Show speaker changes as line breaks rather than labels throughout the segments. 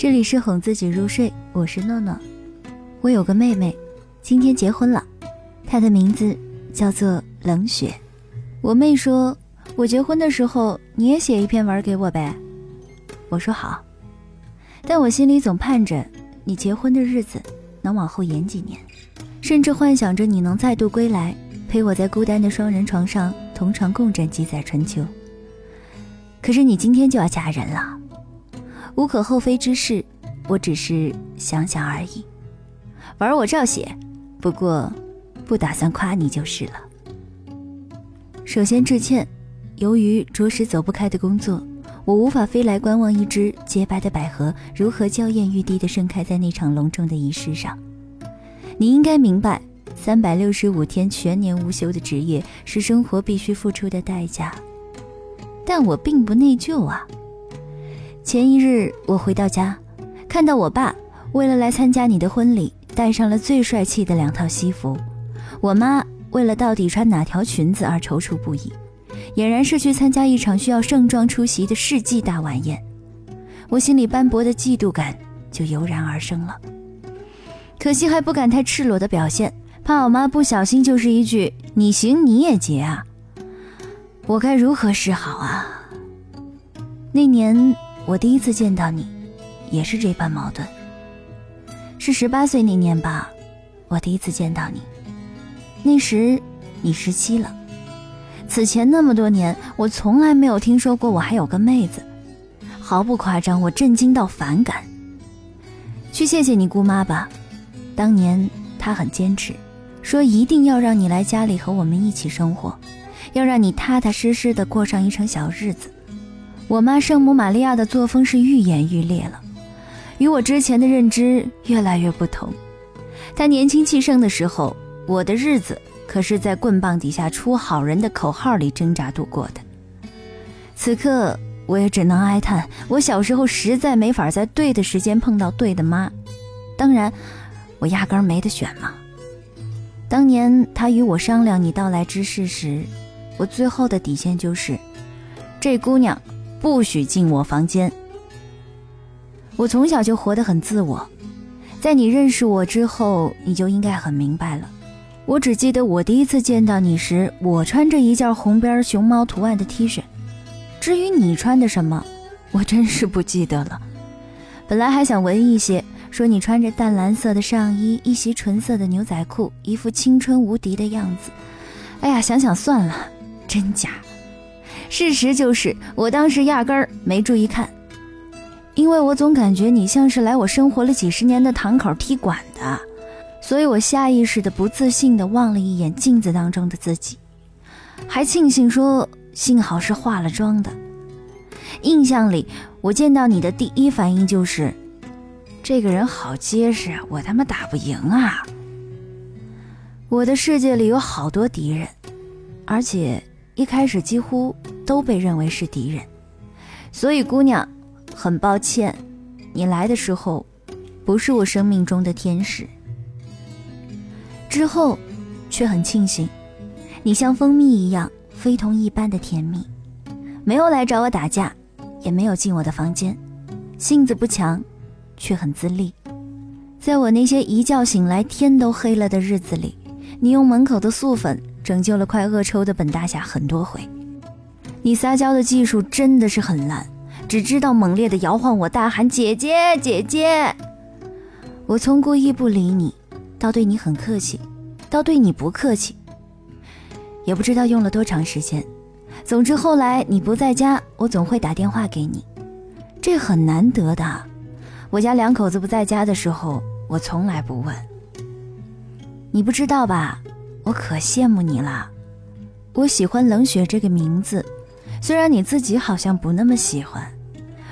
这里是哄自己入睡，我是诺诺。我有个妹妹，今天结婚了，她的名字叫做冷雪。我妹说，我结婚的时候你也写一篇文给我呗。我说好，但我心里总盼着你结婚的日子能往后延几年，甚至幻想着你能再度归来，陪我在孤单的双人床上同床共枕几载春秋。可是你今天就要嫁人了，无可厚非之事，我只是想想而已。玩我照写，不过不打算夸你就是了。首先致歉，由于着实走不开的工作，我无法飞来观望一只洁白的百合如何娇艳欲滴地盛开在那场隆重的仪式上。你应该明白，三百六十五天全年无休的职业是生活必须付出的代价。但我并不内疚啊。前一日我回到家，看到我爸为了来参加你的婚礼，带上了最帅气的两套西服；我妈为了到底穿哪条裙子而踌躇不已，俨然是去参加一场需要盛装出席的世纪大晚宴。我心里斑驳的嫉妒感就油然而生了。可惜还不敢太赤裸的表现，怕我妈不小心就是一句“你行你也结啊”。我该如何是好啊？那年我第一次见到你，也是这般矛盾。是十八岁那年吧，我第一次见到你，那时你十七了。此前那么多年，我从来没有听说过我还有个妹子，毫不夸张，我震惊到反感。去谢谢你姑妈吧，当年她很坚持，说一定要让你来家里和我们一起生活。要让你踏踏实实的过上一程小日子。我妈圣母玛利亚的作风是愈演愈烈了，与我之前的认知越来越不同。她年轻气盛的时候，我的日子可是在棍棒底下出好人的口号里挣扎度过的。此刻，我也只能哀叹，我小时候实在没法在对的时间碰到对的妈。当然，我压根没得选嘛。当年她与我商量你到来之事时。我最后的底线就是，这姑娘不许进我房间。我从小就活得很自我，在你认识我之后，你就应该很明白了。我只记得我第一次见到你时，我穿着一件红边熊猫图案的 T 恤，至于你穿的什么，我真是不记得了。本来还想文艺些，说你穿着淡蓝色的上衣，一袭纯色的牛仔裤，一副青春无敌的样子。哎呀，想想算了。真假？事实就是，我当时压根儿没注意看，因为我总感觉你像是来我生活了几十年的堂口踢馆的，所以我下意识的不自信的望了一眼镜子当中的自己，还庆幸说幸好是化了妆的。印象里，我见到你的第一反应就是，这个人好结实啊，我他妈打不赢啊！我的世界里有好多敌人，而且。一开始几乎都被认为是敌人，所以姑娘，很抱歉，你来的时候不是我生命中的天使。之后，却很庆幸，你像蜂蜜一样非同一般的甜蜜，没有来找我打架，也没有进我的房间，性子不强，却很自立。在我那些一觉醒来天都黑了的日子里，你用门口的素粉。拯救了快恶抽的本大侠很多回，你撒娇的技术真的是很烂，只知道猛烈的摇晃我，大喊姐姐姐姐。我从故意不理你，到对你很客气，到对你不客气，也不知道用了多长时间。总之后来你不在家，我总会打电话给你，这很难得的。我家两口子不在家的时候，我从来不问。你不知道吧？我可羡慕你了，我喜欢冷血这个名字，虽然你自己好像不那么喜欢。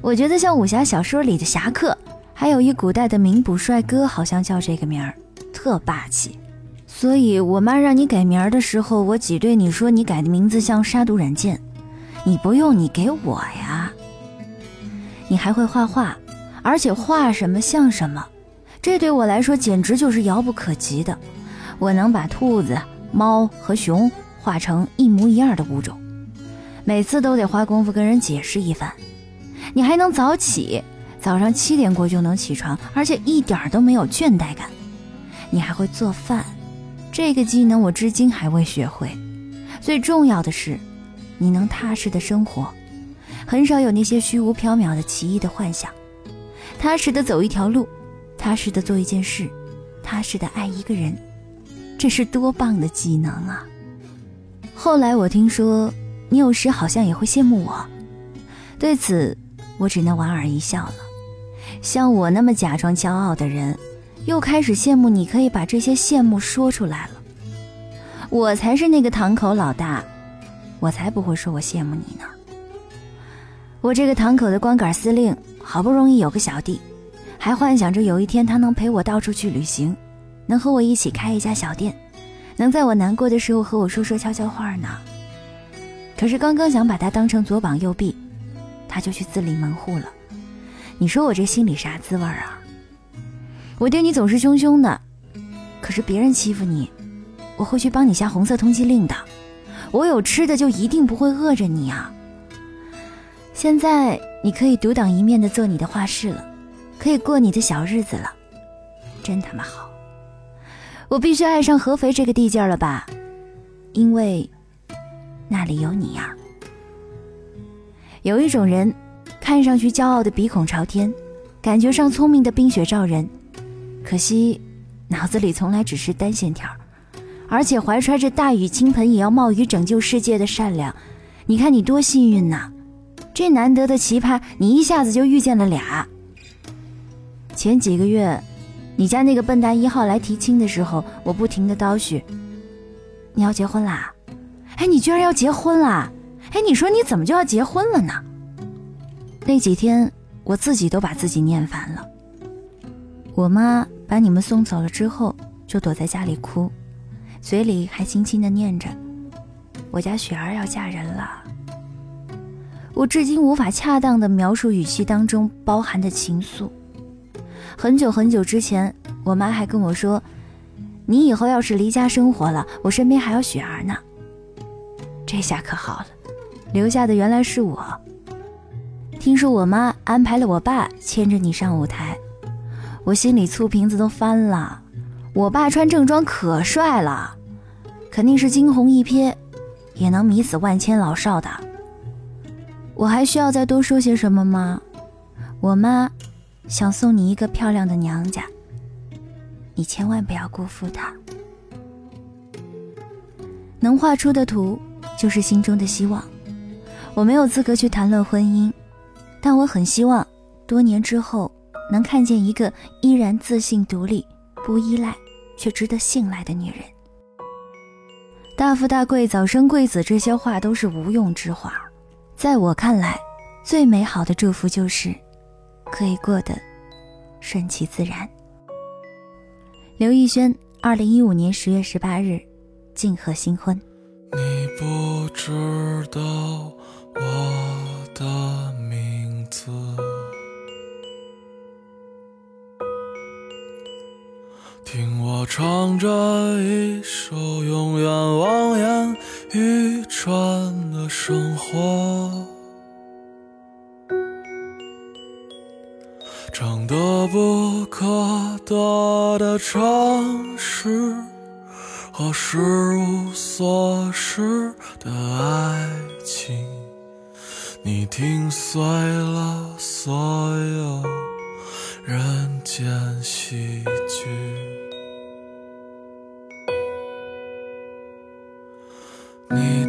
我觉得像武侠小说里的侠客，还有一古代的名捕帅哥，好像叫这个名儿，特霸气。所以我妈让你改名儿的时候，我挤兑你说你改的名字像杀毒软件，你不用，你给我呀。你还会画画，而且画什么像什么，这对我来说简直就是遥不可及的。我能把兔子、猫和熊画成一模一样的物种，每次都得花功夫跟人解释一番。你还能早起，早上七点过就能起床，而且一点都没有倦怠感。你还会做饭，这个技能我至今还未学会。最重要的是，你能踏实的生活，很少有那些虚无缥缈的奇异的幻想，踏实的走一条路，踏实的做一件事，踏实的爱一个人，这是多棒的技能啊！后来我听说，你有时好像也会羡慕我，对此我只能莞尔一笑了。像我那么假装骄傲的人。又开始羡慕你可以把这些羡慕说出来了，我才是那个堂口老大，我才不会说我羡慕你呢。我这个堂口的光杆司令，好不容易有个小弟，还幻想着有一天他能陪我到处去旅行，能和我一起开一家小店，能在我难过的时候和我说说悄悄话呢。可是刚刚想把他当成左膀右臂，他就去自立门户了。你说我这心里啥滋味啊？我对你总是凶凶的，可是别人欺负你，我会去帮你下红色通缉令的。我有吃的就一定不会饿着你啊。现在你可以独当一面的做你的画室了，可以过你的小日子了，真他妈好！我必须爱上合肥这个地界了吧？因为那里有你呀。有一种人，看上去骄傲的鼻孔朝天，感觉上聪明的冰雪照人。可惜，脑子里从来只是单线条，而且怀揣着大雨倾盆也要冒雨拯救世界的善良。你看你多幸运呐！这难得的奇葩，你一下子就遇见了俩。前几个月，你家那个笨蛋一号来提亲的时候，我不停的叨絮：“你要结婚啦？哎，你居然要结婚啦？哎，你说你怎么就要结婚了呢？”那几天，我自己都把自己念烦了。我妈把你们送走了之后，就躲在家里哭，嘴里还轻轻的念着：“我家雪儿要嫁人了。”我至今无法恰当的描述语气当中包含的情愫。很久很久之前，我妈还跟我说：“你以后要是离家生活了，我身边还有雪儿呢。”这下可好了，留下的原来是我。听说我妈安排了我爸牵着你上舞台。我心里醋瓶子都翻了，我爸穿正装可帅了，肯定是惊鸿一瞥，也能迷死万千老少的。我还需要再多说些什么吗？我妈想送你一个漂亮的娘家，你千万不要辜负她。能画出的图就是心中的希望。我没有资格去谈论婚姻，但我很希望多年之后。能看见一个依然自信、独立、不依赖却值得信赖的女人。大富大贵、早生贵子，这些话都是无用之话。在我看来，最美好的祝福就是可以过得顺其自然。刘奕轩，二零一五年十月十八日，静和新婚。
你不知道我的名字。听我唱着一首可不可得的城市和失无所失的爱情，你听碎了所有人间喜剧。你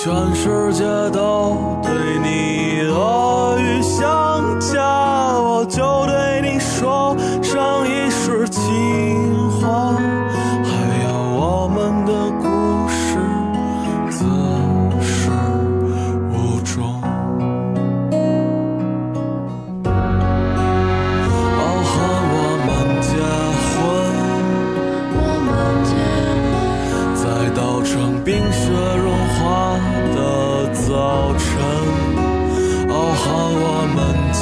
全世界都对你恶语相加，我就对你说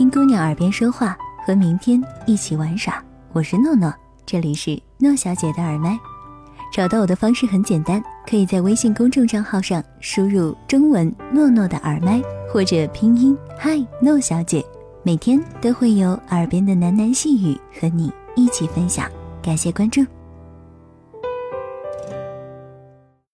听姑娘耳边说话，和明天一起玩耍。我是诺诺，这里是诺小姐的耳麦。找到我的方式很简单，可以在微信公众账号上输入中文“诺诺的耳麦”或者拼音“嗨诺小姐”，每天都会有耳边的喃喃细语和你一起分享。感谢关注。